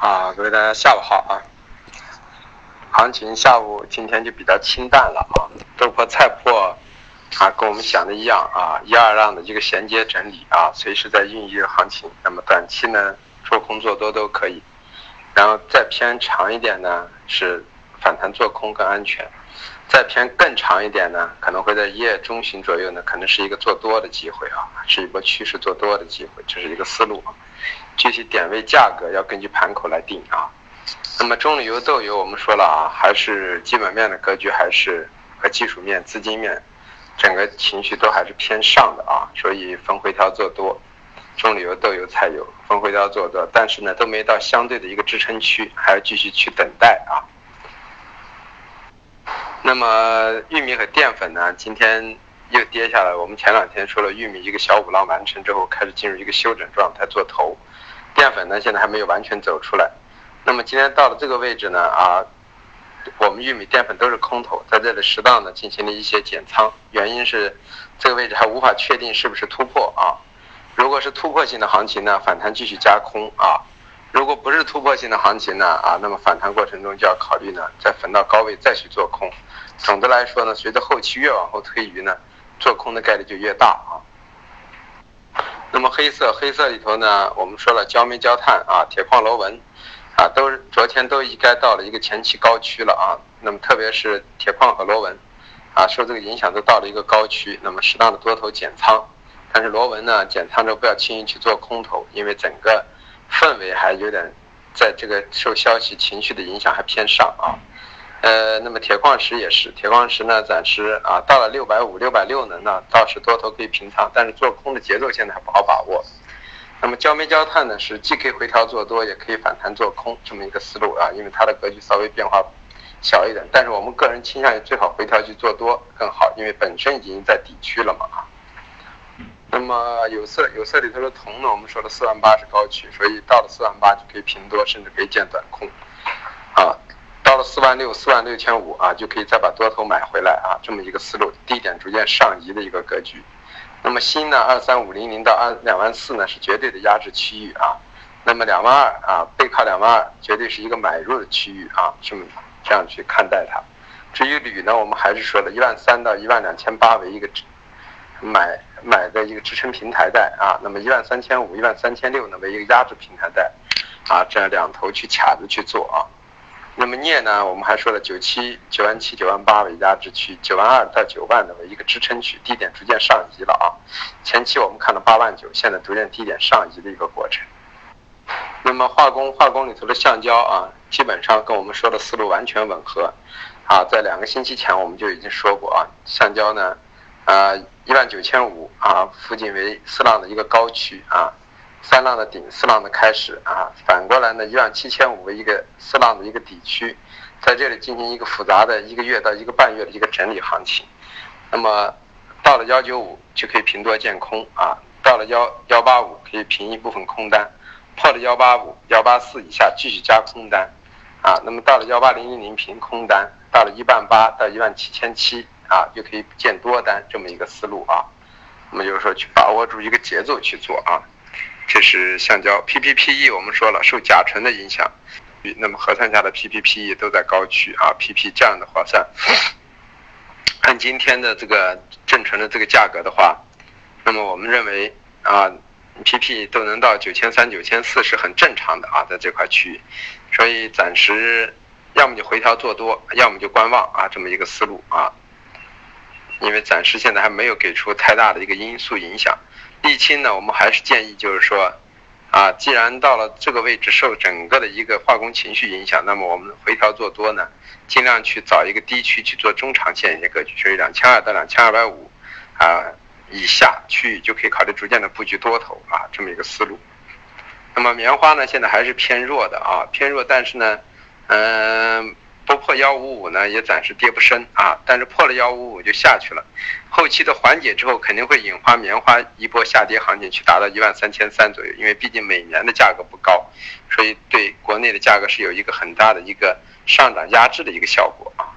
啊，各位大家下午好啊！行情下午今天就比较清淡了啊，豆粕菜粕啊，跟我们想的一样啊，一二浪的一个衔接整理啊，随时在孕育行情。那么短期呢，做空做多都可以，然后再偏长一点呢，是反弹做空更安全；再偏更长一点呢，可能会在一月中旬左右呢，可能是一个做多的机会啊，是一波趋势做多的机会，这是一个思路啊。具体点位价格要根据盘口来定啊。那么中旅游豆油我们说了啊，还是基本面的格局，还是和技术面、资金面，整个情绪都还是偏上的啊。所以逢回调做多，中旅游豆油、菜油逢回调做多，但是呢都没到相对的一个支撑区，还要继续去等待啊。那么玉米和淀粉呢，今天又跌下来。我们前两天说了，玉米一个小五浪完成之后，开始进入一个休整状态做头。淀粉呢，现在还没有完全走出来。那么今天到了这个位置呢，啊，我们玉米淀粉都是空头，在这里适当的进行了一些减仓，原因是这个位置还无法确定是不是突破啊。如果是突破性的行情呢，反弹继续加空啊；如果不是突破性的行情呢，啊，那么反弹过程中就要考虑呢，再逢到高位再去做空。总的来说呢，随着后期越往后推移呢，做空的概率就越大啊。那么黑色，黑色里头呢，我们说了焦煤焦炭啊，铁矿螺纹，啊，都昨天都应该到了一个前期高区了啊。那么特别是铁矿和螺纹，啊，受这个影响都到了一个高区，那么适当的多头减仓。但是螺纹呢，减仓之后不要轻易去做空头，因为整个氛围还有点在这个受消息情绪的影响还偏上啊。呃，那么铁矿石也是，铁矿石呢，暂时啊到了六百五、六百六呢，那倒是多头可以平仓，但是做空的节奏现在还不好把握。那么焦煤焦炭呢，是既可以回调做多，也可以反弹做空这么一个思路啊，因为它的格局稍微变化小一点，但是我们个人倾向于最好回调去做多更好，因为本身已经在底区了嘛。那么有色有色里头的铜呢，我们说的四万八是高区，所以到了四万八就可以平多，甚至可以见短空啊。到了四万六、四万六千五啊，就可以再把多头买回来啊，这么一个思路，低点逐渐上移的一个格局。那么锌呢，二三五零零到二两万四呢是绝对的压制区域啊。那么两万二啊，背靠两万二，绝对是一个买入的区域啊，这么这样去看待它。至于铝呢，我们还是说了一万三到一万两千八为一个买买的一个支撑平台带啊，那么一万三千五、一万三千六呢为一个压制平台带啊，这样两头去卡着去做啊。那么镍呢？我们还说了九七九万七九万八为压制区，九万二到九万的为一个支撑区，低点逐渐上移了啊。前期我们看到八万九，现在逐渐低点上移的一个过程。那么化工化工里头的橡胶啊，基本上跟我们说的思路完全吻合啊。在两个星期前我们就已经说过啊，橡胶呢，啊一万九千五啊附近为四浪的一个高区啊。三浪的顶，四浪的开始啊，反过来呢，一万七千五为一个四浪的一个底区，在这里进行一个复杂的一个月到一个半月的一个整理行情。那么到了幺九五就可以平多见空啊，到了幺幺八五可以平一部分空单，破了幺八五幺八四以下继续加空单啊。那么到了幺八零零零平空单，到了一万八到一万七千七啊，就可以建多单这么一个思路啊。那么就是说去把握住一个节奏去做啊。这是橡胶 PPPE，我们说了受甲醇的影响，那么核算下的 PPPE 都在高区啊，PP 这样的话算，按今天的这个正醇的这个价格的话，那么我们认为啊，PP 都能到九千三、九千四是很正常的啊，在这块区域，所以暂时要么就回调做多，要么就观望啊，这么一个思路啊，因为暂时现在还没有给出太大的一个因素影响。沥青呢，我们还是建议，就是说，啊，既然到了这个位置，受整个的一个化工情绪影响，那么我们回调做多呢，尽量去找一个低区去做中长线一些格局，所以两千二到两千二百五，啊以下区域就可以考虑逐渐的布局多头啊，这么一个思路。那么棉花呢，现在还是偏弱的啊，偏弱，但是呢，嗯。不破幺五五呢，也暂时跌不深啊，但是破了幺五五就下去了。后期的缓解之后，肯定会引发棉花一波下跌行情，去达到一万三千三左右。因为毕竟每年的价格不高，所以对国内的价格是有一个很大的一个上涨压制的一个效果啊。